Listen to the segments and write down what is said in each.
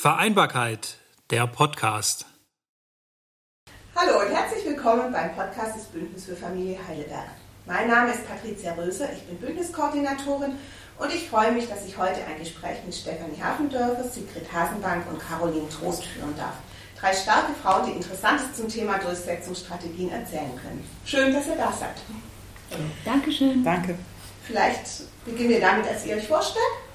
Vereinbarkeit, der Podcast. Hallo und herzlich willkommen beim Podcast des Bündnis für Familie Heidelberg. Mein Name ist Patricia Röse, ich bin Bündniskoordinatorin und ich freue mich, dass ich heute ein Gespräch mit Stefanie Hafendörfer, Sigrid Hasenbank und Caroline Trost führen darf. Drei starke Frauen, die Interessantes zum Thema Durchsetzungsstrategien erzählen können. Schön, dass ihr da seid. Dankeschön. Danke. Vielleicht beginnen wir damit, als ihr euch vorstellt.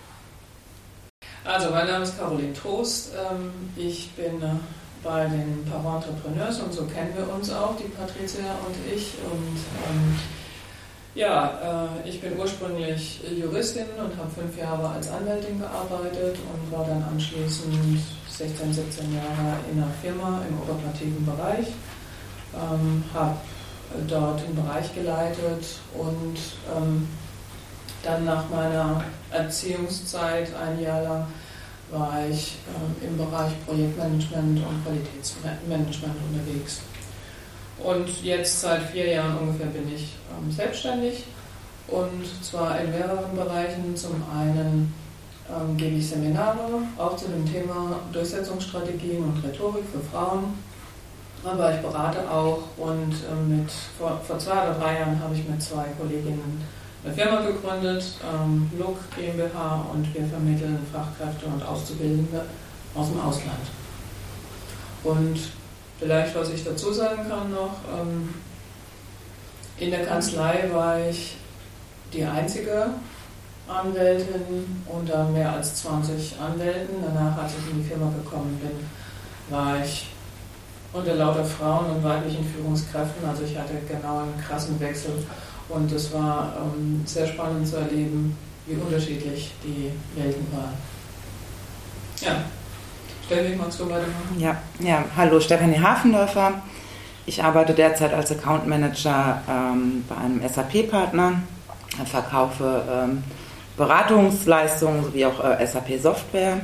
Also, mein Name ist Caroline Trost. Ähm, ich bin äh, bei den Power Entrepreneurs und so kennen wir uns auch, die Patricia und ich. Und ähm, ja, äh, ich bin ursprünglich Juristin und habe fünf Jahre als Anwältin gearbeitet und war dann anschließend 16, 17 Jahre in einer Firma im operativen Bereich. Ähm, habe dort den Bereich geleitet und ähm, dann nach meiner Erziehungszeit, ein Jahr lang, war ich äh, im Bereich Projektmanagement und Qualitätsmanagement unterwegs. Und jetzt seit vier Jahren ungefähr bin ich ähm, selbstständig und zwar in mehreren Bereichen. Zum einen ähm, gebe ich Seminare, auch zu dem Thema Durchsetzungsstrategien und Rhetorik für Frauen. Aber ich berate auch und ähm, mit, vor, vor zwei oder drei Jahren habe ich mit zwei Kolleginnen eine Firma gegründet, ähm, Look GmbH, und wir vermitteln Fachkräfte und Auszubildende aus dem Ausland. Und vielleicht, was ich dazu sagen kann noch, ähm, in der Kanzlei war ich die einzige Anwältin unter mehr als 20 Anwälten. Danach, als ich in die Firma gekommen bin, war ich unter lauter Frauen und weiblichen Führungskräften. Also ich hatte genau einen krassen Wechsel und es war ähm, sehr spannend zu erleben, wie unterschiedlich die Welten waren. Ja, Stefanie, magst du weitermachen? Ja, ja, hallo, Stefanie Hafendörfer. Ich arbeite derzeit als Account Manager ähm, bei einem SAP-Partner, verkaufe ähm, Beratungsleistungen sowie auch äh, SAP-Software.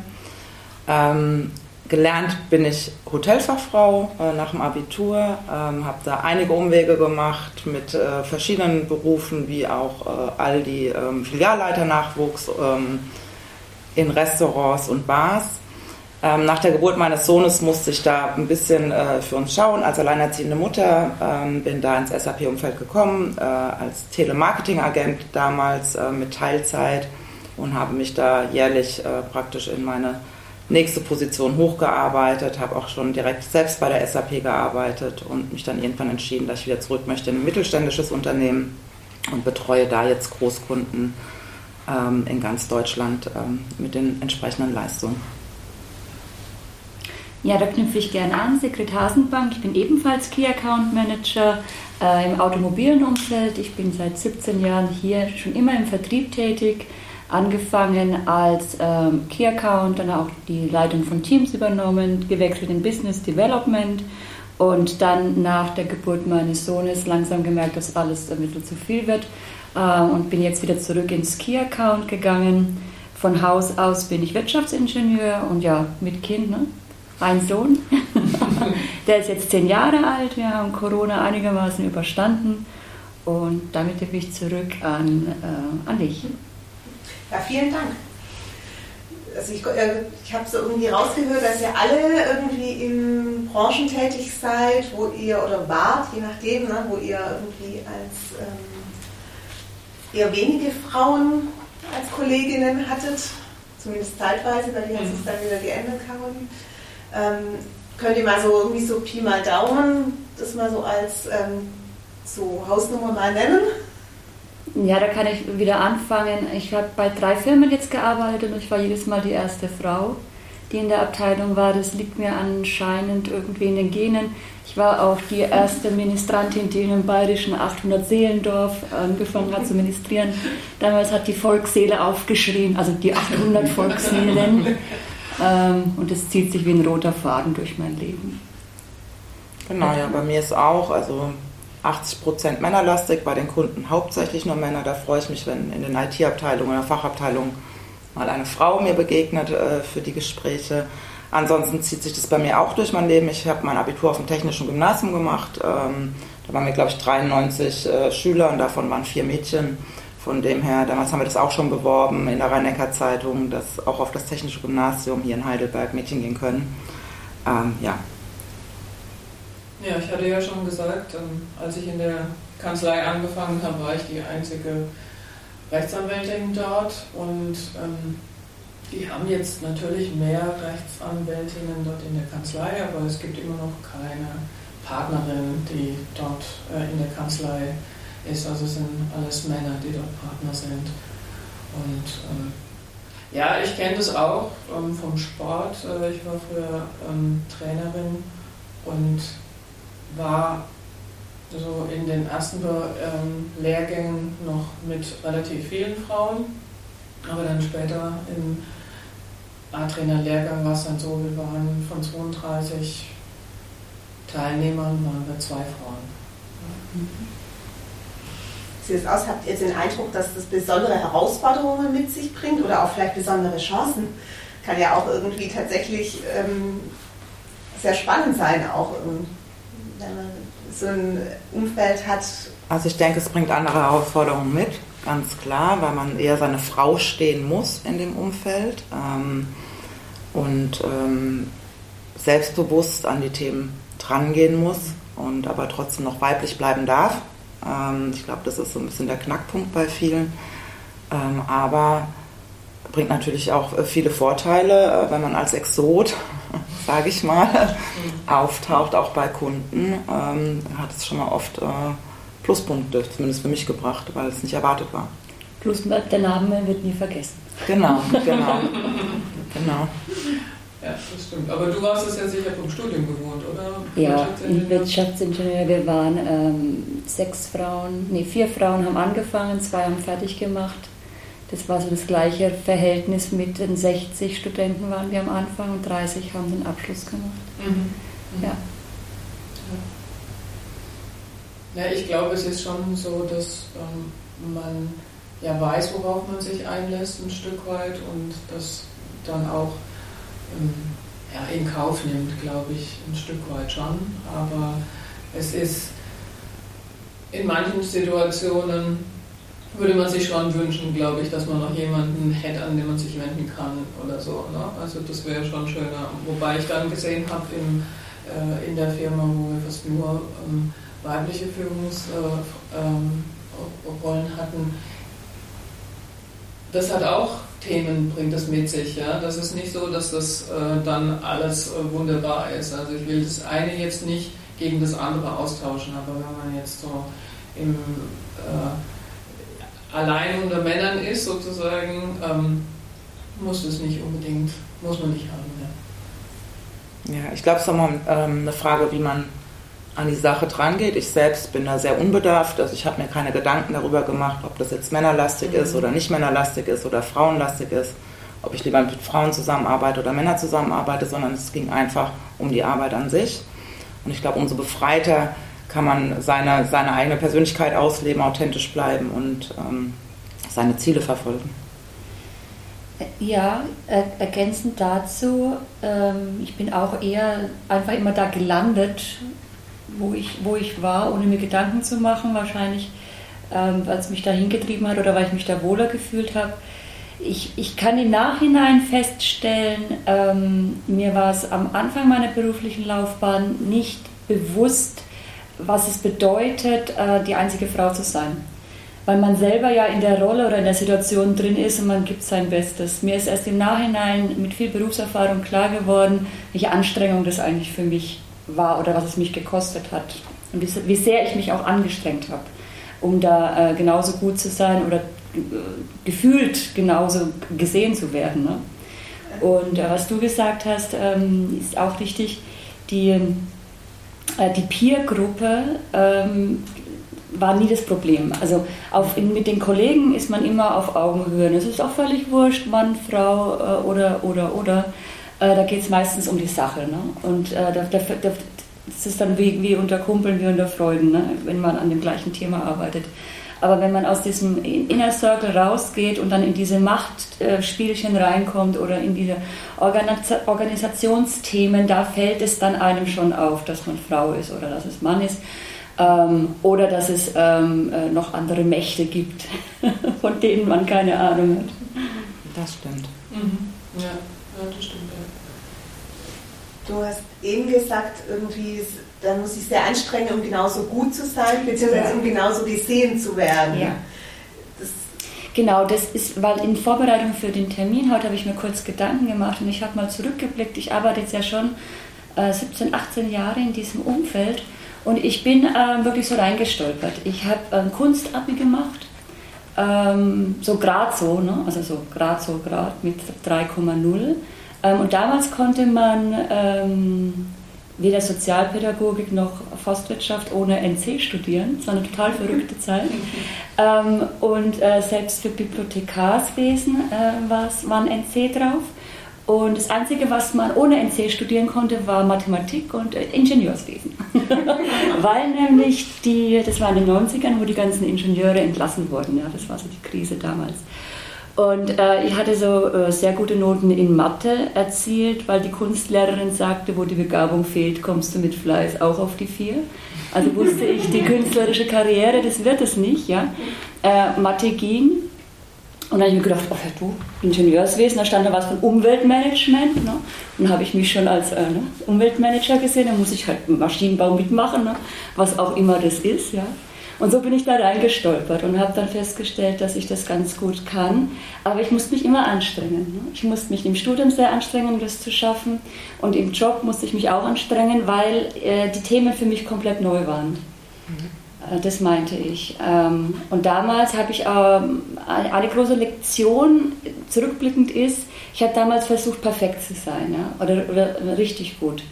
Ähm, Gelernt bin ich Hotelfachfrau äh, nach dem Abitur, ähm, habe da einige Umwege gemacht mit äh, verschiedenen Berufen, wie auch äh, all die ähm, Filialleiternachwuchs ähm, in Restaurants und Bars. Ähm, nach der Geburt meines Sohnes musste ich da ein bisschen äh, für uns schauen. Als alleinerziehende Mutter ähm, bin da ins SAP-Umfeld gekommen, äh, als Telemarketing-Agent damals äh, mit Teilzeit und habe mich da jährlich praktisch in meine nächste Position hochgearbeitet, habe auch schon direkt selbst bei der SAP gearbeitet und mich dann irgendwann entschieden, dass ich wieder zurück möchte in ein mittelständisches Unternehmen und betreue da jetzt Großkunden ähm, in ganz Deutschland ähm, mit den entsprechenden Leistungen. Ja, da knüpfe ich gerne an. Sekret Hasenbank, ich bin ebenfalls Key Account Manager äh, im automobilen Umfeld. Ich bin seit 17 Jahren hier schon immer im Vertrieb tätig angefangen als ähm, Key Account, dann auch die Leitung von Teams übernommen, gewechselt in Business Development und dann nach der Geburt meines Sohnes langsam gemerkt, dass alles ein bisschen zu viel wird äh, und bin jetzt wieder zurück ins Key Account gegangen. Von Haus aus bin ich Wirtschaftsingenieur und ja, mit Kind, ne? ein Sohn. der ist jetzt zehn Jahre alt. Wir haben Corona einigermaßen überstanden und damit bin ich zurück an, äh, an dich. Ja, vielen Dank. Also ich, äh, ich habe so irgendwie rausgehört, dass ihr alle irgendwie in Branchen tätig seid, wo ihr oder wart, je nachdem, ne, wo ihr irgendwie als ähm, eher wenige Frauen als Kolleginnen hattet, zumindest zeitweise, bei dir hat sich mhm. dann wieder geändert, Caroline. Ähm, könnt ihr mal so irgendwie so Pi mal Daumen das mal so als ähm, so Hausnummer mal nennen? Ja, da kann ich wieder anfangen. Ich habe bei drei Firmen jetzt gearbeitet und ich war jedes Mal die erste Frau, die in der Abteilung war. Das liegt mir anscheinend irgendwie in den Genen. Ich war auch die erste Ministrantin, die in einem bayerischen 800-Seelendorf angefangen hat zu ministrieren. Damals hat die Volksseele aufgeschrien, also die 800 Volksseelen. Ähm, und es zieht sich wie ein roter Faden durch mein Leben. Genau, ja, bei mir ist auch, also 80 Prozent männerlastig, bei den Kunden hauptsächlich nur Männer. Da freue ich mich, wenn in den IT-Abteilungen oder Fachabteilungen mal eine Frau mir begegnet äh, für die Gespräche. Ansonsten zieht sich das bei mir auch durch mein Leben. Ich habe mein Abitur auf dem Technischen Gymnasium gemacht. Ähm, da waren wir, glaube ich, 93 äh, Schüler und davon waren vier Mädchen. Von dem her, damals haben wir das auch schon beworben in der Rhein-Neckar-Zeitung, dass auch auf das Technische Gymnasium hier in Heidelberg Mädchen gehen können. Ähm, ja. Ja, ich hatte ja schon gesagt, ähm, als ich in der Kanzlei angefangen habe, war ich die einzige Rechtsanwältin dort und ähm, die haben jetzt natürlich mehr Rechtsanwältinnen dort in der Kanzlei, aber es gibt immer noch keine Partnerin, die dort äh, in der Kanzlei ist. Also sind alles Männer, die dort Partner sind. Und ähm, ja, ich kenne das auch ähm, vom Sport. Äh, ich war früher ähm, Trainerin und war so in den ersten ähm, Lehrgängen noch mit relativ vielen Frauen, aber dann später im A-Trainer-Lehrgang war es dann so, wir waren von 32 Teilnehmern, waren wir zwei Frauen. Sieht es aus, habt ihr den Eindruck, dass das besondere Herausforderungen mit sich bringt oder auch vielleicht besondere Chancen? Kann ja auch irgendwie tatsächlich ähm, sehr spannend sein, auch man so ein Umfeld hat. Also ich denke, es bringt andere Herausforderungen mit, ganz klar, weil man eher seine Frau stehen muss in dem Umfeld ähm, und ähm, selbstbewusst an die Themen drangehen muss und aber trotzdem noch weiblich bleiben darf. Ähm, ich glaube, das ist so ein bisschen der Knackpunkt bei vielen. Ähm, aber bringt natürlich auch äh, viele Vorteile, äh, wenn man als Exot sage ich mal, auftaucht, auch bei Kunden, ähm, hat es schon mal oft äh, Pluspunkte, zumindest für mich gebracht, weil es nicht erwartet war. Plus der Name wird nie vergessen. Genau, genau. genau. Ja, das stimmt. Aber du warst es ja sicher vom Studium gewohnt, oder? Ja, in Wirtschaftsingenieur. Wir waren ähm, sechs Frauen, nee, vier Frauen haben angefangen, zwei haben fertig gemacht. Das war so das gleiche Verhältnis mit den 60 Studenten waren wir am Anfang und 30 haben den Abschluss gemacht. Mhm. Mhm. Ja. ja. ich glaube, es ist schon so, dass ähm, man ja weiß, worauf man sich einlässt, ein Stück weit und das dann auch ähm, ja, in Kauf nimmt, glaube ich, ein Stück weit schon. Aber es ist in manchen Situationen würde man sich schon wünschen, glaube ich, dass man noch jemanden hätte, an den man sich wenden kann oder so. Ne? Also das wäre schon schöner. Wobei ich dann gesehen habe äh, in der Firma, wo wir fast nur ähm, weibliche Führungsrollen äh, ähm, hatten, das hat auch Themen, bringt das mit sich. Ja? Das ist nicht so, dass das äh, dann alles äh, wunderbar ist. Also ich will das eine jetzt nicht gegen das andere austauschen, aber wenn man jetzt so im äh, allein unter Männern ist, sozusagen, ähm, muss das nicht unbedingt, muss man nicht haben. Ja, ja ich glaube, es ist immer ähm, eine Frage, wie man an die Sache dran geht. Ich selbst bin da sehr unbedarft, also ich habe mir keine Gedanken darüber gemacht, ob das jetzt männerlastig mhm. ist oder nicht männerlastig ist oder frauenlastig ist, ob ich lieber mit Frauen zusammenarbeite oder Männer zusammenarbeite, sondern es ging einfach um die Arbeit an sich. Und ich glaube, umso befreiter kann man seine, seine eigene Persönlichkeit ausleben, authentisch bleiben und ähm, seine Ziele verfolgen. Ja, ergänzend dazu, ähm, ich bin auch eher einfach immer da gelandet, wo ich, wo ich war, ohne mir Gedanken zu machen, wahrscheinlich, ähm, weil es mich da hingetrieben hat oder weil ich mich da wohler gefühlt habe. Ich, ich kann im Nachhinein feststellen, ähm, mir war es am Anfang meiner beruflichen Laufbahn nicht bewusst, was es bedeutet, äh, die einzige Frau zu sein. Weil man selber ja in der Rolle oder in der Situation drin ist und man gibt sein Bestes. Mir ist erst im Nachhinein mit viel Berufserfahrung klar geworden, welche Anstrengung das eigentlich für mich war oder was es mich gekostet hat. Und wie sehr ich mich auch angestrengt habe, um da äh, genauso gut zu sein oder äh, gefühlt genauso gesehen zu werden. Ne? Und was du gesagt hast, ähm, ist auch richtig. Die die Peer-Gruppe ähm, war nie das Problem. Also auf, mit den Kollegen ist man immer auf Augenhöhe. Es ist auch völlig wurscht, Mann, Frau äh, oder, oder, oder. Äh, da geht es meistens um die Sache. Ne? Und äh, da, da, da, das ist dann wie, wie unter Kumpeln, wie unter Freuden, ne? wenn man an dem gleichen Thema arbeitet. Aber wenn man aus diesem Inner Circle rausgeht und dann in diese Machtspielchen reinkommt oder in diese Organisationsthemen, da fällt es dann einem schon auf, dass man Frau ist oder dass es Mann ist. Ähm, oder dass es ähm, äh, noch andere Mächte gibt, von denen man keine Ahnung hat. Das stimmt. Mhm. Ja. ja, das stimmt. Ja. Du hast eben gesagt, irgendwie, da muss ich sehr anstrengen, um genauso gut zu sein, beziehungsweise um genauso gesehen zu werden. Ja. Das genau, das ist, weil in Vorbereitung für den Termin heute habe ich mir kurz Gedanken gemacht und ich habe mal zurückgeblickt. Ich arbeite jetzt ja schon äh, 17, 18 Jahre in diesem Umfeld und ich bin äh, wirklich so reingestolpert. Ich habe ähm, Kunstabi gemacht, ähm, so grad so, ne? also so grad so grad mit 3,0. Ähm, und damals konnte man ähm, weder Sozialpädagogik noch Forstwirtschaft ohne NC studieren. Es war eine total verrückte Zeit. Ähm, und äh, selbst für Bibliothekarswesen äh, war ein NC drauf. Und das Einzige, was man ohne NC studieren konnte, war Mathematik und äh, Ingenieurswesen. Weil nämlich die, das war in den 90ern, wo die ganzen Ingenieure entlassen wurden. Ja, das war so die Krise damals. Und äh, ich hatte so äh, sehr gute Noten in Mathe erzielt, weil die Kunstlehrerin sagte, wo die Begabung fehlt, kommst du mit Fleiß auch auf die vier. Also wusste ich, die künstlerische Karriere, das wird es nicht. Ja? Äh, Mathe ging, und dann habe ich mir gedacht, oh ja, du, Ingenieurswesen, da stand da was von Umweltmanagement. Ne? Und habe ich mich schon als äh, ne, Umweltmanager gesehen, da muss ich halt Maschinenbau mitmachen, ne? was auch immer das ist. Ja? Und so bin ich da reingestolpert und habe dann festgestellt, dass ich das ganz gut kann. Aber ich musste mich immer anstrengen. Ne? Ich musste mich im Studium sehr anstrengen, um das zu schaffen. Und im Job musste ich mich auch anstrengen, weil äh, die Themen für mich komplett neu waren. Mhm. Äh, das meinte ich. Ähm, und damals habe ich ähm, eine große Lektion zurückblickend ist, ich habe damals versucht, perfekt zu sein ja? oder, oder richtig gut.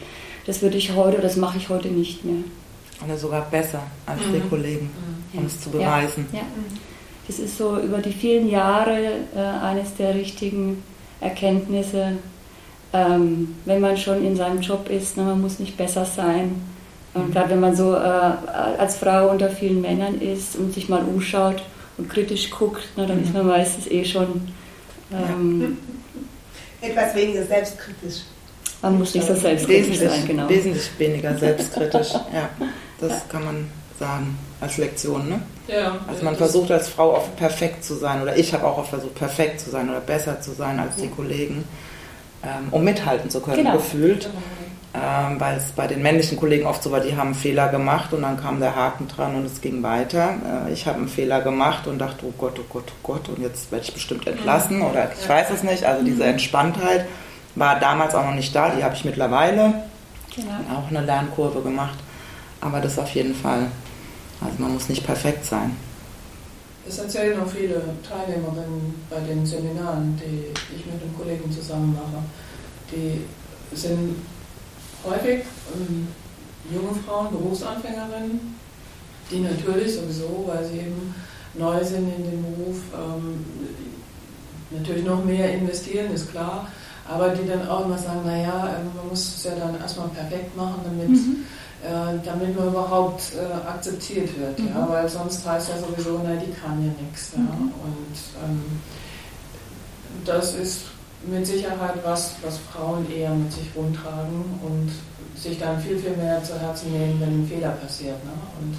Das würde ich heute, das mache ich heute nicht mehr. Oder sogar besser als mhm. die Kollegen, mhm. um ja. es zu beweisen. Ja, ja. Das ist so über die vielen Jahre äh, eines der richtigen Erkenntnisse, ähm, wenn man schon in seinem Job ist, ne, man muss nicht besser sein, und gerade wenn man so äh, als Frau unter vielen Männern ist und sich mal umschaut und kritisch guckt, ne, dann ist man meistens eh schon ähm, etwas weniger selbstkritisch. Man muss nicht so selbstkritisch sein, genau. Wesentlich weniger selbstkritisch, ja. Das ja. kann man sagen als Lektion, ne? Ja. Also man versucht als Frau oft perfekt zu sein oder ich habe auch oft versucht perfekt zu sein oder besser zu sein als die Kollegen, ähm, um mithalten zu können, genau. gefühlt. Genau ähm, weil es bei den männlichen Kollegen oft so war, die haben einen Fehler gemacht und dann kam der Haken dran und es ging weiter. Äh, ich habe einen Fehler gemacht und dachte, oh Gott, oh Gott, oh Gott, und jetzt werde ich bestimmt entlassen oder ich weiß es nicht. Also diese Entspanntheit war damals auch noch nicht da, die habe ich mittlerweile genau. auch eine Lernkurve gemacht. Aber das auf jeden Fall, also man muss nicht perfekt sein. Das erzählen auch viele Teilnehmerinnen bei den Seminaren, die ich mit den Kollegen zusammen mache. Die sind häufig ähm, junge Frauen, Berufsanfängerinnen, die natürlich sowieso, weil sie eben neu sind in dem Beruf, ähm, natürlich noch mehr investieren, ist klar, aber die dann auch immer sagen, naja, ähm, man muss es ja dann erstmal perfekt machen, damit, mhm. Äh, damit man überhaupt äh, akzeptiert wird, mhm. ja, weil sonst heißt ja sowieso, na, die kann ja nichts. Ja, mhm. Und ähm, das ist mit Sicherheit was, was Frauen eher mit sich rumtragen und sich dann viel, viel mehr zu Herzen nehmen, wenn ein Fehler passiert. Ne? Und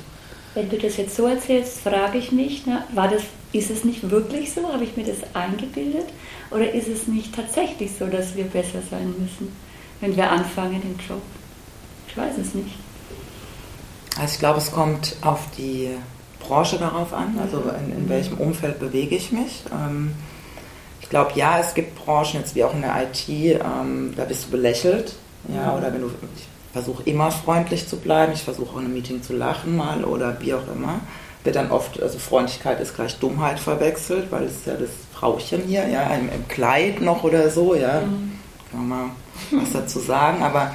wenn du das jetzt so erzählst, frage ich mich, ne, war das, ist es nicht wirklich so? Habe ich mir das eingebildet? Oder ist es nicht tatsächlich so, dass wir besser sein müssen, wenn wir anfangen im Job? Ich weiß es nicht. Also ich glaube, es kommt auf die Branche darauf an, also in, in welchem Umfeld bewege ich mich. Ähm, ich glaube, ja, es gibt Branchen, jetzt wie auch in der IT, ähm, da bist du belächelt. Ja, oder wenn du, ich versuche immer freundlich zu bleiben, ich versuche auch in einem Meeting zu lachen mal oder wie auch immer. Wird dann oft, also Freundlichkeit ist gleich Dummheit verwechselt, weil es ist ja das Frauchen hier, ja, im, im Kleid noch oder so, ja. Mhm. Kann man mal was dazu sagen, aber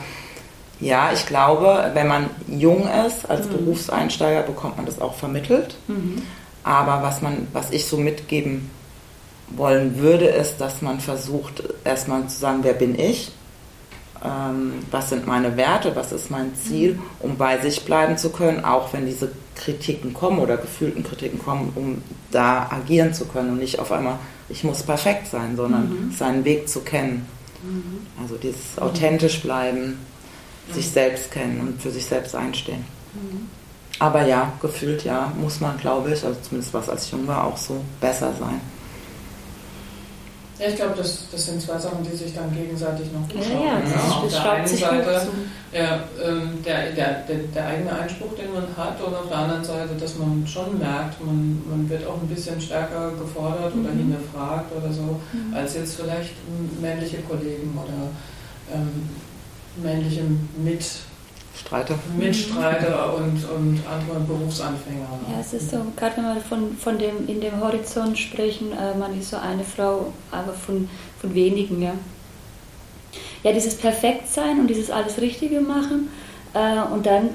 ja, ich glaube, wenn man jung ist als mhm. Berufseinsteiger, bekommt man das auch vermittelt. Mhm. Aber was man, was ich so mitgeben wollen würde, ist, dass man versucht, erstmal zu sagen, wer bin ich? Ähm, was sind meine Werte? Was ist mein Ziel? Um bei sich bleiben zu können, auch wenn diese Kritiken kommen oder gefühlten Kritiken kommen, um da agieren zu können und nicht auf einmal, ich muss perfekt sein, sondern mhm. seinen Weg zu kennen. Mhm. Also dieses authentisch bleiben, sich selbst kennen und für sich selbst einstehen. Mhm. Aber ja, gefühlt ja, muss man, glaube ich, also zumindest was als jung war, auch so besser sein. Ja, ich glaube, das, das sind zwei Sachen, die sich dann gegenseitig noch gut Ja, ja, das, Auf der einen Seite ja, ähm, der, der, der, der, eigene Einspruch, den man hat, und auf der anderen Seite, dass man schon merkt, man, man wird auch ein bisschen stärker gefordert oder mhm. hinterfragt oder so, mhm. als jetzt vielleicht männliche Kollegen oder ähm, männliche Mit Streiter. Mitstreiter und, und andere Berufsanfänger. Ja, es ist so, gerade wenn wir von, von dem, in dem Horizont sprechen, äh, man ist so eine Frau, aber von, von wenigen, ja. Ja, dieses Perfektsein und dieses alles Richtige machen äh, und dann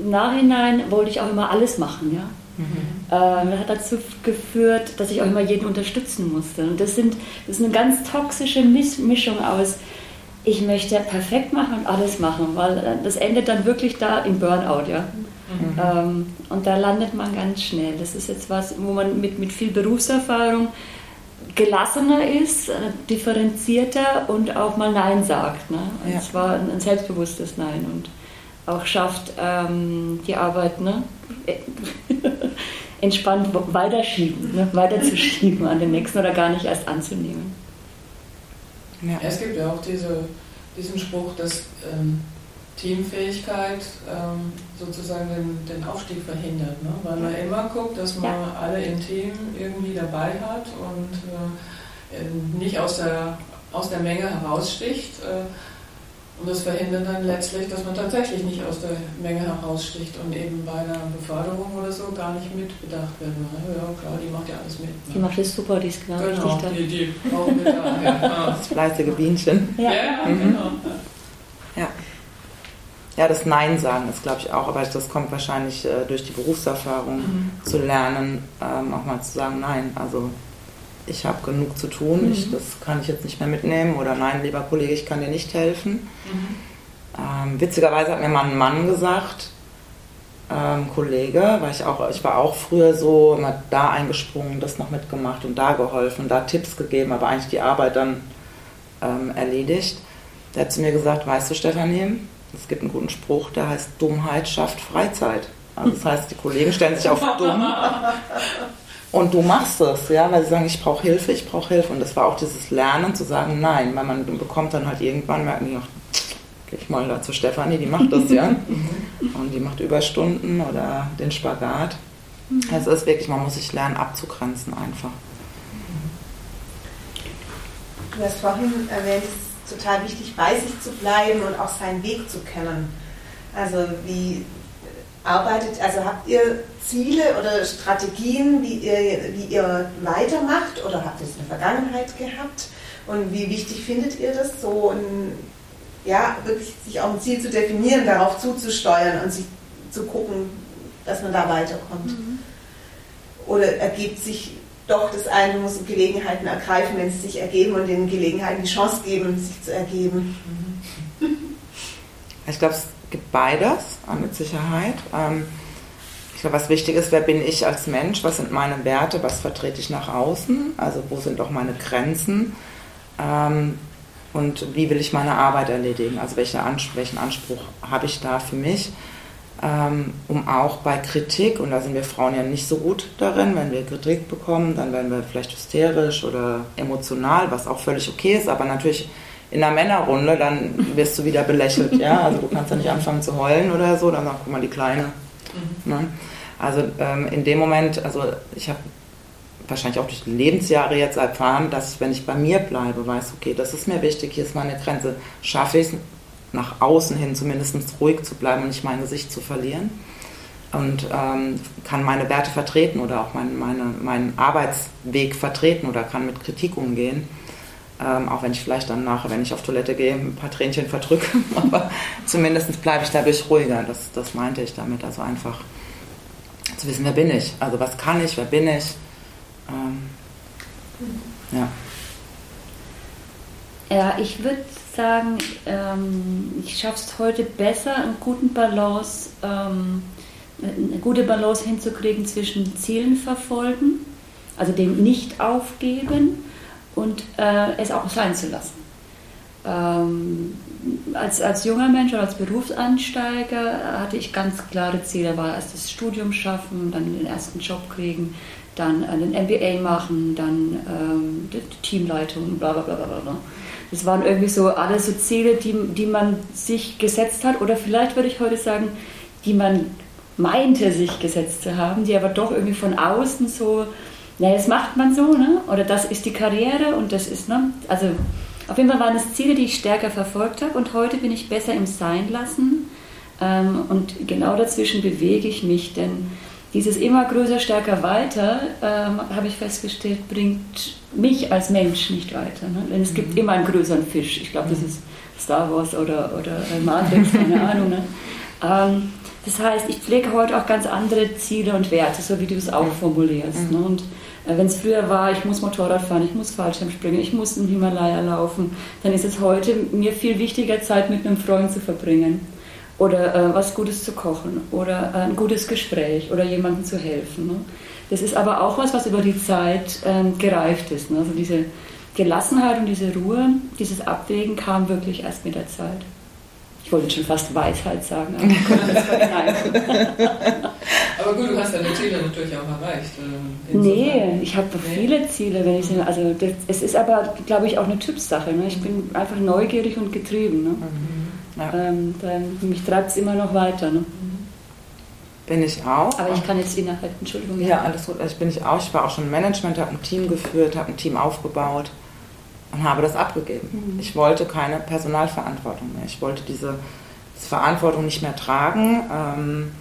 im Nachhinein wollte ich auch immer alles machen, ja. Mhm. Äh, das hat dazu geführt, dass ich auch immer jeden unterstützen musste. Und das, sind, das ist eine ganz toxische Mischung aus ich möchte perfekt machen und alles machen, weil äh, das endet dann wirklich da im Burnout, ja. Mhm. Ähm, und da landet man ganz schnell. Das ist jetzt was, wo man mit, mit viel Berufserfahrung gelassener ist, äh, differenzierter und auch mal Nein sagt. Ne? Und ja. zwar ein, selbstbewusstes Nein und auch schafft, ähm, die Arbeit ne? entspannt weiterschieben, ne? weiterzuschieben an den nächsten oder gar nicht erst anzunehmen. Ja. Es gibt ja auch diese, diesen Spruch, dass ähm, Teamfähigkeit ähm, sozusagen den, den, Aufstieg verhindert, ne? weil man immer guckt, dass man ja. alle im Team irgendwie dabei hat und äh, nicht aus der, aus der Menge heraussticht. Äh, und das verhindert dann letztlich, dass man tatsächlich nicht aus der Menge heraussticht und eben bei einer Beförderung oder so gar nicht mitbedacht wird. Ja, klar, die macht ja alles mit. Ne? Die macht das super, die ist genau, genau richtig die, die brauchen wir da. Ja. Das fleißige Bienchen. Ja, ja mhm. genau. Ja. Ja, das Nein sagen ist, glaube ich, auch, aber das kommt wahrscheinlich äh, durch die Berufserfahrung mhm. zu lernen, ähm, auch mal zu sagen Nein. Also ich habe genug zu tun, mhm. ich, das kann ich jetzt nicht mehr mitnehmen oder nein, lieber Kollege, ich kann dir nicht helfen. Mhm. Ähm, witzigerweise hat mir mal ein Mann gesagt, ähm, Kollege, weil ich auch, ich war auch früher so immer da eingesprungen, das noch mitgemacht und da geholfen, da Tipps gegeben, aber eigentlich die Arbeit dann ähm, erledigt. Der hat zu mir gesagt, weißt du Stefanie, es gibt einen guten Spruch, der heißt Dummheit schafft Freizeit. Also das heißt, die Kollegen stellen sich auf dumm Und du machst es, ja, weil sie sagen, ich brauche Hilfe, ich brauche Hilfe. Und das war auch dieses Lernen zu sagen, nein, weil man bekommt dann halt irgendwann, merken die, ach, geh ich mal da zu Stefanie, die macht das ja. Und die macht Überstunden oder den Spagat. Also es ist wirklich, man muss sich lernen abzugrenzen einfach. Du hast vorhin erwähnt, es ist total wichtig, bei sich zu bleiben und auch seinen Weg zu kennen. Also wie arbeitet, also habt ihr Ziele oder Strategien, wie ihr, wie ihr weitermacht oder habt ihr es in der Vergangenheit gehabt? Und wie wichtig findet ihr das, so ein, ja, wirklich sich auch ein Ziel zu definieren, darauf zuzusteuern und sich zu gucken, dass man da weiterkommt? Mhm. Oder ergibt sich doch das eine, muss Gelegenheiten ergreifen, wenn sie sich ergeben und den Gelegenheiten die Chance geben, sich zu ergeben? Mhm. Ich glaube, gibt beides, mit Sicherheit. Ähm, ich glaube, was wichtig ist, wer bin ich als Mensch, was sind meine Werte, was vertrete ich nach außen, also wo sind auch meine Grenzen? Ähm, und wie will ich meine Arbeit erledigen, also welchen Anspruch habe ich da für mich, ähm, um auch bei Kritik, und da sind wir Frauen ja nicht so gut darin, wenn wir Kritik bekommen, dann werden wir vielleicht hysterisch oder emotional, was auch völlig okay ist, aber natürlich in einer Männerrunde, dann wirst du wieder belächelt, ja. Also du kannst ja nicht anfangen zu heulen oder so, dann sag, guck mal, die Kleine. Mhm. Ne? Also ähm, in dem Moment, also ich habe wahrscheinlich auch durch die Lebensjahre jetzt erfahren, dass wenn ich bei mir bleibe, weiß, okay, das ist mir wichtig, hier ist meine Grenze, schaffe ich es nach außen hin zumindest ruhig zu bleiben und nicht mein Gesicht zu verlieren und ähm, kann meine Werte vertreten oder auch mein, meine, meinen Arbeitsweg vertreten oder kann mit Kritik umgehen. Ähm, auch wenn ich vielleicht dann nachher, wenn ich auf Toilette gehe, ein paar Tränchen verdrücke. Aber zumindest bleibe ich dadurch ruhiger. Das, das meinte ich damit. Also einfach zu wissen, wer bin ich? Also was kann ich, wer bin ich? Ähm, ja. Ja, ich würde sagen, ähm, ich schaffe es heute besser, einen guten Balance, ähm, eine gute Balance hinzukriegen zwischen Zielen verfolgen, also dem Nicht-Aufgeben und äh, es auch sein zu lassen. Ähm, als, als junger Mensch oder als Berufsansteiger hatte ich ganz klare Ziele. War erst das Studium schaffen, dann den ersten Job kriegen, dann einen MBA machen, dann ähm, Teamleitung, bla bla bla bla bla. Das waren irgendwie so alles so Ziele, die, die man sich gesetzt hat oder vielleicht würde ich heute sagen, die man meinte sich gesetzt zu haben, die aber doch irgendwie von außen so, naja, das macht man so, ne? oder das ist die Karriere und das ist, ne? also auf jeden Fall waren es Ziele, die ich stärker verfolgt habe und heute bin ich besser im Sein lassen ähm, und genau dazwischen bewege ich mich, denn dieses immer größer, stärker, weiter, ähm, habe ich festgestellt, bringt mich als Mensch nicht weiter. Ne? Denn es gibt mhm. immer einen größeren Fisch. Ich glaube, das ist Star Wars oder, oder Matrix, keine Ahnung. Ne? Ähm, das heißt, ich pflege heute auch ganz andere Ziele und Werte, so wie du es auch formulierst. Mhm. Ne? Und äh, wenn es früher war, ich muss Motorrad fahren, ich muss Fallschirm springen, ich muss in Himalaya laufen, dann ist es heute mir viel wichtiger, Zeit mit einem Freund zu verbringen oder äh, was Gutes zu kochen oder äh, ein gutes Gespräch oder jemandem zu helfen. Ne? Das ist aber auch was, was über die Zeit ähm, gereift ist. Ne? Also diese Gelassenheit und diese Ruhe, dieses Abwägen kam wirklich erst mit der Zeit. Ich wollte schon fast Weisheit sagen, aber ich konnte das Aber gut, du hast deine Ziele natürlich auch erreicht. Äh, nee, ich habe nee. viele Ziele, wenn ich also das, es ist aber, glaube ich, auch eine Typsache. Ne? Ich bin einfach neugierig und getrieben. Ne? Mhm. Ja. Ähm, dann, mich treibt es immer noch weiter. Ne? Bin ich auch. Aber ich kann jetzt innerhalb, Entschuldigung. Ja, alles gut. Also ich bin ich auch. Ich war auch schon im Management, habe ein Team geführt, habe ein Team aufgebaut und habe das abgegeben. Mhm. Ich wollte keine Personalverantwortung mehr. Ich wollte diese, diese Verantwortung nicht mehr tragen, ähm,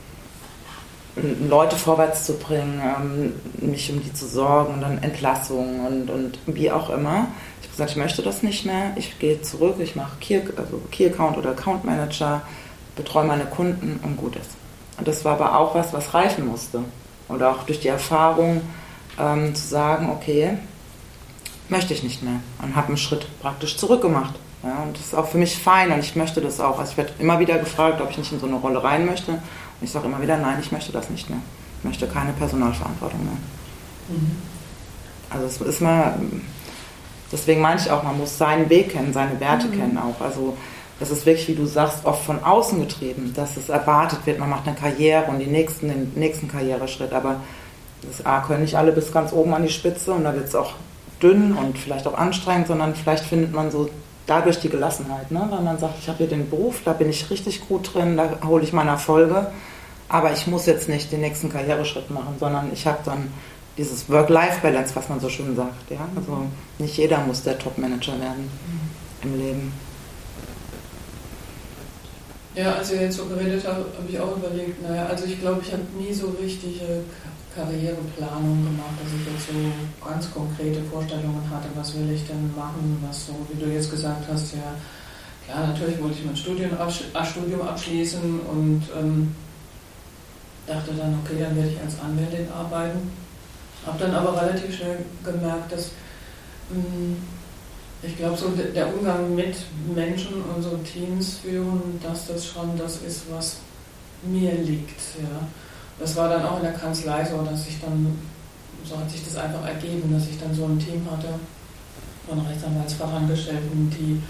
Leute vorwärts zu bringen, ähm, mich um die zu sorgen und dann Entlassungen und, und wie auch immer gesagt, ich möchte das nicht mehr. Ich gehe zurück, ich mache Key, also Key Account oder Account Manager, betreue meine Kunden und gut ist. Und das war aber auch was, was reifen musste. Oder auch durch die Erfahrung ähm, zu sagen, okay, möchte ich nicht mehr. Und habe einen Schritt praktisch zurückgemacht. Ja, und das ist auch für mich fein und ich möchte das auch. Also ich werde immer wieder gefragt, ob ich nicht in so eine Rolle rein möchte. Und ich sage immer wieder, nein, ich möchte das nicht mehr. Ich möchte keine Personalverantwortung mehr. Mhm. Also es ist mal, deswegen meine ich auch, man muss seinen Weg kennen, seine Werte mhm. kennen auch. Also das ist wirklich, wie du sagst, oft von außen getrieben, dass es erwartet wird, man macht eine Karriere und die nächsten, den nächsten Karriereschritt. Aber das A können nicht alle bis ganz oben an die Spitze und da wird es auch dünn und vielleicht auch anstrengend, sondern vielleicht findet man so dadurch die Gelassenheit, ne? weil man sagt, ich habe hier den Beruf, da bin ich richtig gut drin, da hole ich meine Erfolge, aber ich muss jetzt nicht den nächsten Karriereschritt machen, sondern ich habe dann dieses Work-Life-Balance, was man so schön sagt. Ja? Also nicht jeder muss der Top-Manager werden im Leben. Ja, als ihr jetzt so geredet habt, habe ich auch überlegt, naja, also ich glaube, ich habe nie so richtige Karriereplanung gemacht, dass ich jetzt so ganz konkrete Vorstellungen hatte, was will ich denn machen, was so, wie du jetzt gesagt hast, ja, klar, natürlich wollte ich mein Studium, absch äh, Studium abschließen und ähm, dachte dann, okay, dann werde ich als Anwältin arbeiten habe dann aber relativ schnell gemerkt, dass hm, ich glaube, so der Umgang mit Menschen und so Teams führen, dass das schon das ist, was mir liegt. Ja. Das war dann auch in der Kanzlei so, dass ich dann, so hat sich das einfach ergeben, dass ich dann so ein Team hatte von Rechtsanwaltsfachangestellten, die,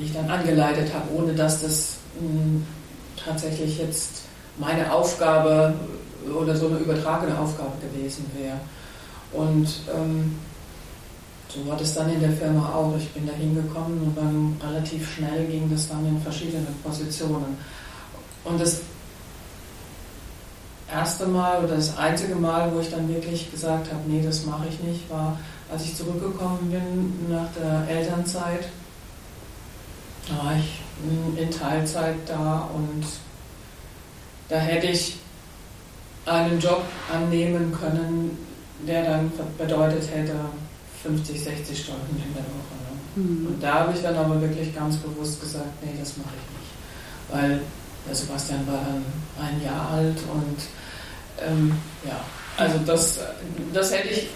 ich dann angeleitet habe, ohne dass das hm, tatsächlich jetzt meine Aufgabe oder so eine übertragene Aufgabe gewesen wäre. Und ähm, so war das dann in der Firma auch. Ich bin da hingekommen und dann relativ schnell ging das dann in verschiedene Positionen. Und das erste Mal oder das einzige Mal, wo ich dann wirklich gesagt habe, nee, das mache ich nicht, war, als ich zurückgekommen bin nach der Elternzeit. Da war ich in Teilzeit da und da hätte ich einen Job annehmen können, der dann bedeutet hätte 50, 60 Stunden in der Woche. Ne? Mhm. Und da habe ich dann aber wirklich ganz bewusst gesagt, nee, das mache ich nicht. Weil der Sebastian war dann ein Jahr alt und ähm, ja, also das, das hätte ich,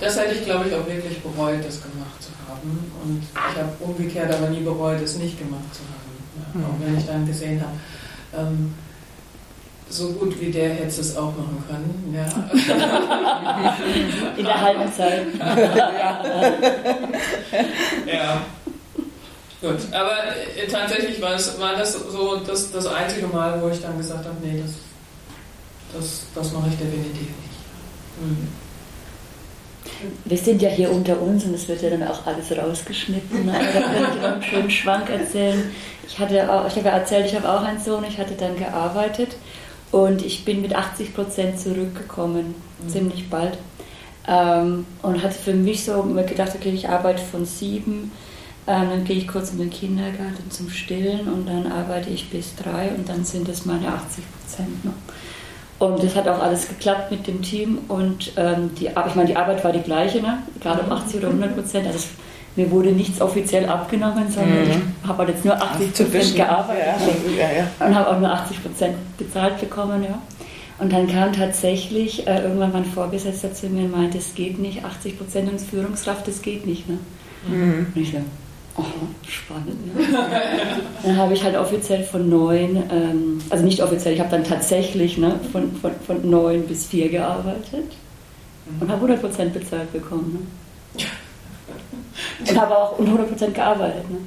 das hätte ich glaube ich auch wirklich bereut, das gemacht zu haben. Und ich habe umgekehrt aber nie bereut, es nicht gemacht zu haben. Ja, auch wenn ich dann gesehen habe, ähm, so gut wie der hätte es auch machen können. Ja. In der halben Zeit. ja. Gut, aber äh, tatsächlich war, es, war das so das, das einzige Mal, wo ich dann gesagt habe, nee, das, das, das mache ich definitiv nicht. Mhm. Wir sind ja hier unter uns und es wird ja dann auch alles rausgeschnitten. Da kann ich einen schönen Schwank erzählen. Ich, hatte auch, ich habe ja erzählt, ich habe auch einen Sohn, ich hatte dann gearbeitet und ich bin mit 80 Prozent zurückgekommen, mhm. ziemlich bald. Ähm, und hatte für mich so gedacht, okay, ich arbeite von sieben, dann gehe ich kurz in den Kindergarten zum Stillen und dann arbeite ich bis drei und dann sind es meine 80 Prozent. Ne? Und das hat auch alles geklappt mit dem Team. Und ähm, die, ich meine, die Arbeit war die gleiche, ne? egal ob 80 oder 100 Prozent. Also es, mir wurde nichts offiziell abgenommen, sondern mhm. ich habe halt jetzt nur 80 Prozent gearbeitet ja, ja, ja. und habe auch nur 80 Prozent bezahlt bekommen. Ja. Und dann kam tatsächlich äh, irgendwann mein Vorgesetzter zu mir und meinte, es geht nicht, 80 Prozent als Führungskraft, das geht nicht. Ne? Mhm. Und ich so, Oh, spannend. Ne? dann habe ich halt offiziell von neun, ähm, also nicht offiziell, ich habe dann tatsächlich ne, von, von, von neun bis vier gearbeitet und habe 100% bezahlt bekommen. Ne? Und habe auch 100% gearbeitet. Ne?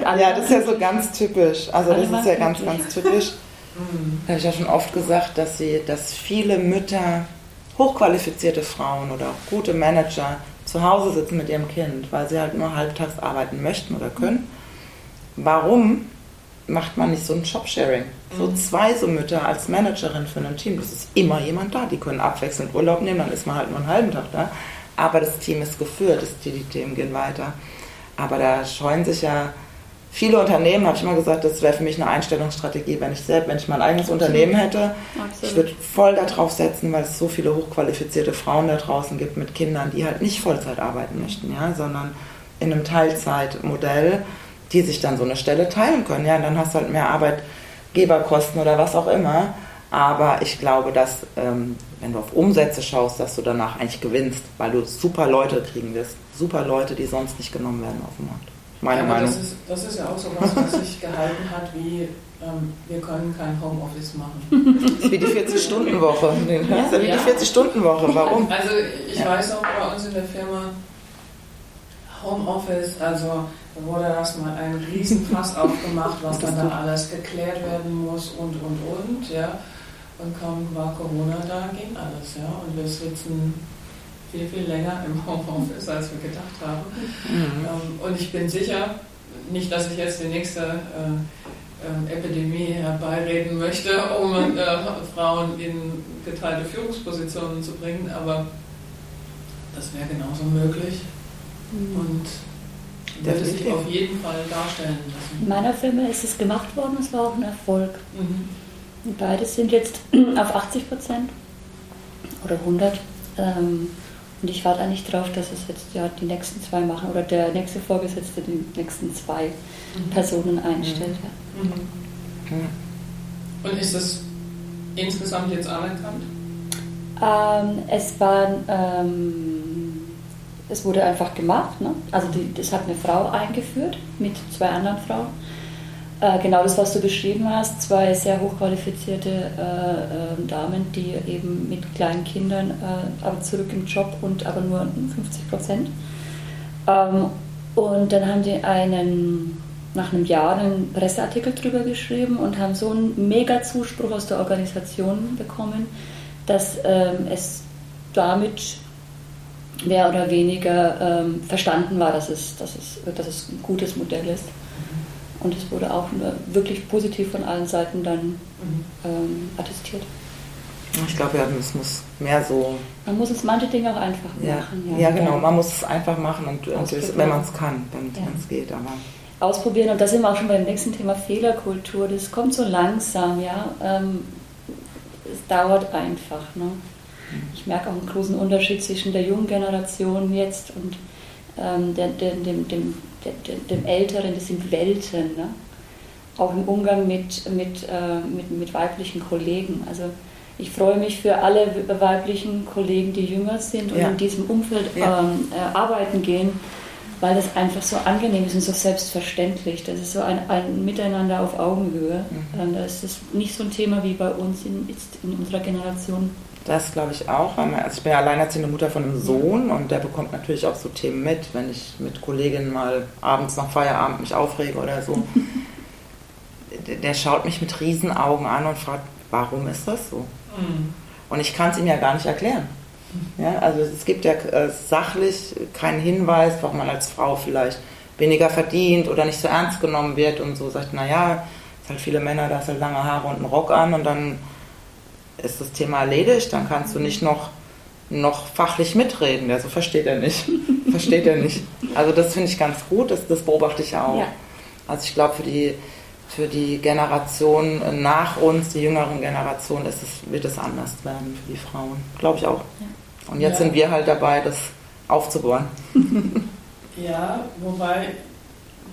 ja, das ist ja so ganz typisch. Also das ist ja ganz, ganz typisch. Da habe ich ja schon oft gesagt, dass, sie, dass viele Mütter, hochqualifizierte Frauen oder auch gute Manager zu Hause sitzen mit ihrem Kind, weil sie halt nur halbtags arbeiten möchten oder können. Warum macht man nicht so ein Jobsharing? So mhm. zwei so Mütter als Managerin für ein Team, das ist immer jemand da. Die können abwechselnd Urlaub nehmen, dann ist man halt nur einen halben Tag da. Aber das Team ist geführt, die, die Themen gehen weiter. Aber da scheuen sich ja viele Unternehmen, habe ich immer gesagt, das wäre für mich eine Einstellungsstrategie, wenn ich selbst, wenn ich mein eigenes Absolut. Unternehmen hätte. Absolut. Ich würde voll darauf setzen, weil es so viele hochqualifizierte Frauen da draußen gibt mit Kindern, die halt nicht Vollzeit arbeiten möchten, ja, sondern in einem Teilzeitmodell, die sich dann so eine Stelle teilen können. Ja, und dann hast du halt mehr Arbeitgeberkosten oder was auch immer. Aber ich glaube, dass, ähm, wenn du auf Umsätze schaust, dass du danach eigentlich gewinnst, weil du super Leute kriegen wirst. Super Leute, die sonst nicht genommen werden auf dem Markt meine ja, Meinung. Das ist, das ist, ja auch so was, was sich gehalten hat, wie ähm, wir können kein Homeoffice machen. Wie die 40-Stunden-Woche. Nee, ja, ja, wie die 40-Stunden-Woche. Warum? Also ich ja. weiß auch bei uns in der Firma Homeoffice, also da wurde erstmal ein Riesenfass aufgemacht, was dann da alles geklärt werden muss und und und, ja. Und kaum war Corona da, ging alles, ja. Und wir sitzen viel, viel länger im Homeoffice, als wir gedacht haben. Mhm. Ähm, und ich bin sicher, nicht, dass ich jetzt die nächste äh, äh, Epidemie herbeireden möchte, um äh, Frauen in geteilte Führungspositionen zu bringen, aber das wäre genauso möglich mhm. und würde sich auf jeden Fall darstellen lassen. In meiner Firma ist es gemacht worden, es war auch ein Erfolg. Mhm. Und beide sind jetzt auf 80 Prozent oder 100. Ähm, und ich warte eigentlich drauf, dass es jetzt ja die nächsten zwei machen oder der nächste Vorgesetzte die nächsten zwei mhm. Personen einstellt. Mhm. Ja. Und ist das insgesamt jetzt anerkannt? Ähm, es war, ähm, es wurde einfach gemacht. Ne? Also die, das hat eine Frau eingeführt mit zwei anderen Frauen. Äh, genau das, was du beschrieben hast, zwei sehr hochqualifizierte äh, äh, Damen, die eben mit kleinen Kindern, äh, aber zurück im Job und aber nur 50 Prozent. Ähm, und dann haben die einen, nach einem Jahr einen Presseartikel drüber geschrieben und haben so einen mega Zuspruch aus der Organisation bekommen, dass ähm, es damit mehr oder weniger ähm, verstanden war, dass es, dass, es, dass es ein gutes Modell ist. Und es wurde auch wirklich positiv von allen Seiten dann mhm. ähm, attestiert. Ich glaube, ja, es muss mehr so. Man muss es manche Dinge auch einfach machen. Ja, ja genau. Man muss es einfach machen und, und wenn man es kann, wenn ja. es geht. Aber ausprobieren. Und da sind wir auch schon beim nächsten Thema Fehlerkultur. Das kommt so langsam, ja. Ähm, es dauert einfach. Ne? Mhm. Ich merke auch einen großen Unterschied zwischen der jungen Generation jetzt und ähm, der, der, dem, dem dem, Älteren, das sind Welten. Ne? Auch im Umgang mit, mit, äh, mit, mit weiblichen Kollegen. Also ich freue mich für alle weiblichen Kollegen, die jünger sind und ja. in diesem Umfeld ja. ähm, äh, arbeiten gehen, weil das einfach so angenehm ist und so selbstverständlich. Das ist so ein, ein Miteinander auf Augenhöhe. Mhm. Ähm, das ist nicht so ein Thema wie bei uns in, in unserer Generation Das glaube ich auch. Weil man, also ich bin ja alleinerziehende Mutter von einem Sohn und der bekommt natürlich auch so Themen mit, wenn ich mit Kolleginnen mal abends nach Feierabend mich aufrege oder so. der, schaut mich mit Riesenaugen an und fragt, warum ist das so? Mhm. Und ich kann es ihm ja gar nicht erklären. Ja, also es gibt ja äh, sachlich keinen Hinweis, warum man als Frau vielleicht weniger verdient oder nicht so ernst genommen wird und so sagt, naja, es halt viele Männer, da hast halt lange Haare und einen Rock an und dann ist das Thema erledigt, dann kannst du nicht noch, noch fachlich mitreden. Ja, so versteht er nicht. versteht er nicht. Also das finde ich ganz gut, das, das beobachte ich auch. Ja. Also ich glaube, für die, für die Generation nach uns, die jüngeren Generationen, ist es, wird es anders werden für die Frauen. Glaube ich auch. Ja. Und jetzt ja. sind wir halt dabei, das aufzubauen. ja, wobei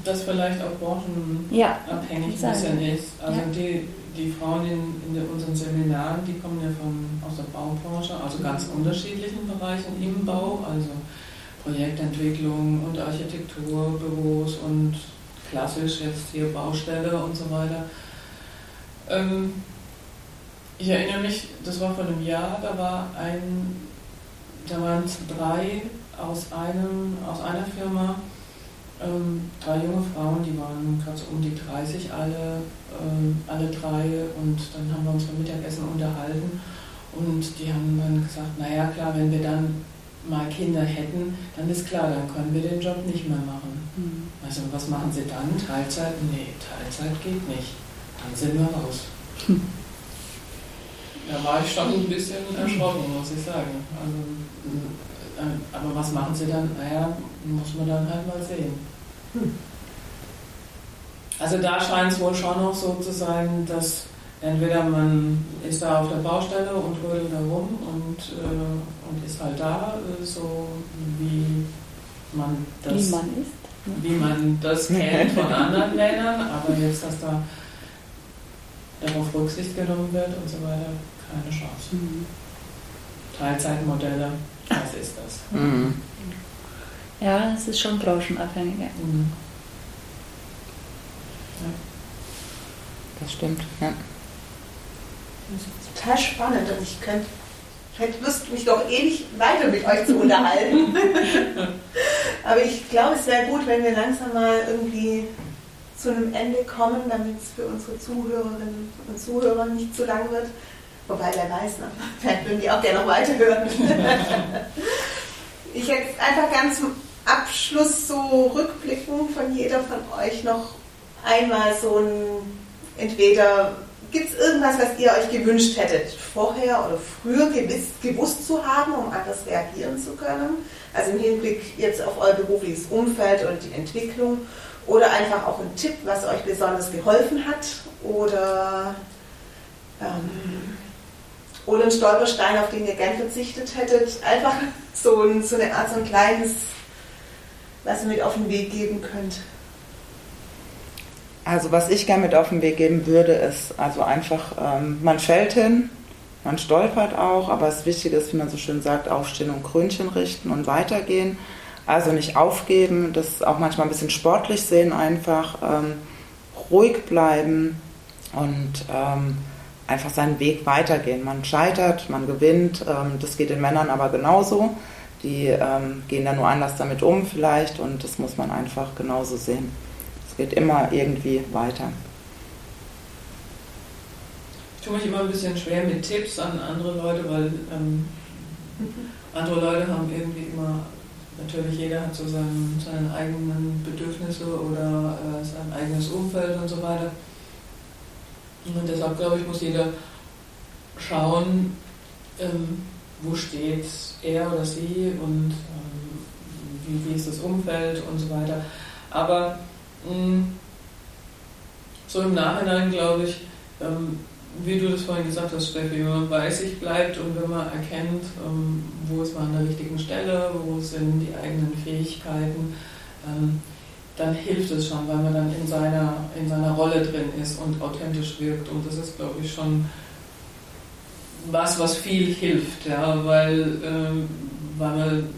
das vielleicht auch branchenabhängig ja, ein bisschen ist. Also ja. die, die Frauen in, in unseren Seminaren, die kommen ja von, aus der Baubranche, also ganz mhm. unterschiedlichen Bereichen im Bau, also Projektentwicklung und Architektur, Büros und klassisch jetzt hier Baustelle und so weiter. Ähm, ich erinnere mich, das war vor einem Jahr, da war ein da waren drei aus, einem, aus einer Firma, ähm, drei junge Frauen, die waren gerade so um die 30 alle, ähm, alle drei und dann haben wir uns beim Mittagessen unterhalten und die haben dann gesagt, naja klar, wenn wir dann mal Kinder hätten, dann ist klar, dann können wir den Job nicht mehr machen. Mhm. Also was machen sie dann? Teilzeit? Nee, Teilzeit geht nicht. Dann sind wir raus. Hm. Da war ich schon ein bisschen erschrocken, muss ich sagen. Also, aber was machen sie dann? Naja, muss man dann halt mal sehen. Hm. Also da scheint es wohl schon noch so zu sein, dass entweder man ist da auf der Baustelle und rödelt da rum und, äh, und ist halt da, äh, so wie man das, wie man, ist, ne? wie man das kennt von anderen Ländern, aber jetzt, dass da darauf Rücksicht genommen wird und so weiter, keine Chance. Mhm. Teilzeitmodelle, was ist das? Mhm. Ja, es ist schon branchenabhängig. Mhm. Ja. Das stimmt, ja. Das ist total spannend und ich könnte ich hätte Lust, mich doch ewig weiter mit euch zu unterhalten. Aber ich glaube, es wäre gut, wenn wir langsam mal irgendwie zu einem Ende kommen, damit es für unsere Zuhörerinnen und Zuhörer nicht zu lang wird. Wobei, wer weiß, ne? vielleicht würden die auch gerne noch weiterhören. ich hätte einfach ganz zum Abschluss so rückblicken von jeder von euch noch einmal so ein, entweder gibt es irgendwas, was ihr euch gewünscht hättet, vorher oder früher gewiss, gewusst zu haben, um anders reagieren zu können? Also im Hinblick jetzt auf euer berufliches Umfeld und die Entwicklung. Oder einfach auch ein Tipp, was euch besonders geholfen hat. Oder ähm, oder ein Stolperstein, auf den ihr gern verzichtet hättet. Einfach so, ein, so eine Art, so ein kleines, was ihr mit auf den Weg geben könnt. Also was ich gerne mit auf den Weg geben würde, ist also einfach, ähm, man fällt hin, man stolpert auch, aber das Wichtige ist, wie man so schön sagt, aufstehen und Krönchen richten und weitergehen. Also nicht aufgeben, das auch manchmal ein bisschen sportlich sehen einfach, ähm, ruhig bleiben und ähm, einfach seinen Weg weitergehen. Man scheitert, man gewinnt, ähm, das geht den Männern aber genauso. Die ähm, gehen da nur anders damit um vielleicht und das muss man einfach genauso sehen. Es geht immer irgendwie weiter. Ich tue mich immer ein bisschen schwer mit Tipps an andere Leute, weil ähm, andere Leute haben irgendwie immer, natürlich jeder hat so seinen, seine eigenen Bedürfnisse oder äh, sein eigenes Umfeld und so weiter. Und deshalb, glaube ich, muss jeder schauen, ähm, wo steht er oder sie und ähm, wie, wie, ist das Umfeld und so weiter. Aber mh, mm, so im Nachhinein, glaube ich, ähm, wie du das vorhin gesagt hast, Steffi, wenn man bei sich bleibt und wenn man erkennt, ähm, wo ist man an der richtigen Stelle, wo sind die eigenen Fähigkeiten, ähm, dann hilft es schon, weil man dann in seiner, in seiner Rolle drin ist und authentisch wirkt. Und das ist, glaube ich, schon was, was viel hilft, ja, weil, ähm, weil man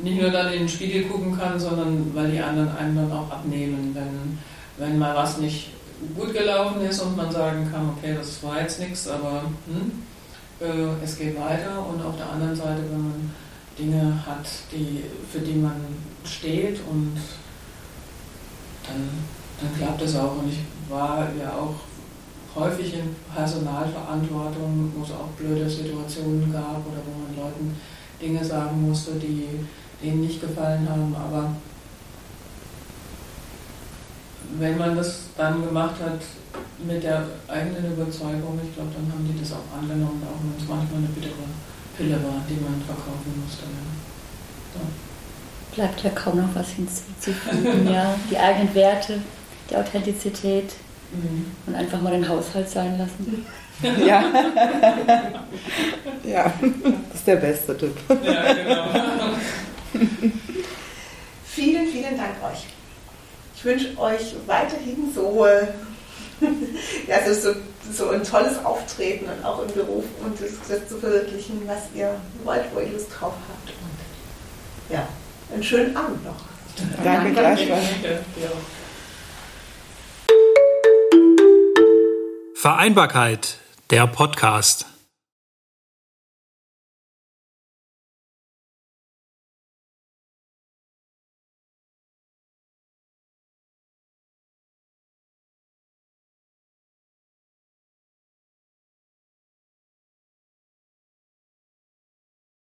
nicht nur dann in den Spiegel gucken kann, sondern weil die anderen einen dann auch abnehmen, wenn, wenn mal was nicht gut gelaufen ist und man sagen kann, okay, das war jetzt nichts, aber hm, äh, es geht weiter und auf der anderen Seite, wenn man Dinge hat, die, für die man steht und dann, dann klappt es auch. Und ich war ja auch häufig in Personalverantwortung, wo es auch blöde Situationen gab oder wo man Leuten Dinge sagen musste, die denen nicht gefallen haben. Aber wenn man das dann gemacht hat mit der eigenen Überzeugung, ich glaube, dann haben die das auch angenommen, auch wenn es manchmal eine bittere Pille war, die man verkaufen musste. Ja. Bleibt ja kaum noch was hinzuzufügen, ja. Die eigenen Werte, die Authentizität mhm. und einfach mal den Haushalt sein lassen. Ja. ja, das ist der beste Tipp. Ja, genau. vielen, vielen Dank euch. Ich wünsche euch weiterhin so, äh, ja, so, so, ein tolles Auftreten und auch im Beruf und das, das zu verwirklichen, was ihr wollt, wo ihr Lust drauf habt. Und ja, einen schönen Abend noch. Danke, gleichfalls. Vereinbarkeit, der Podcast.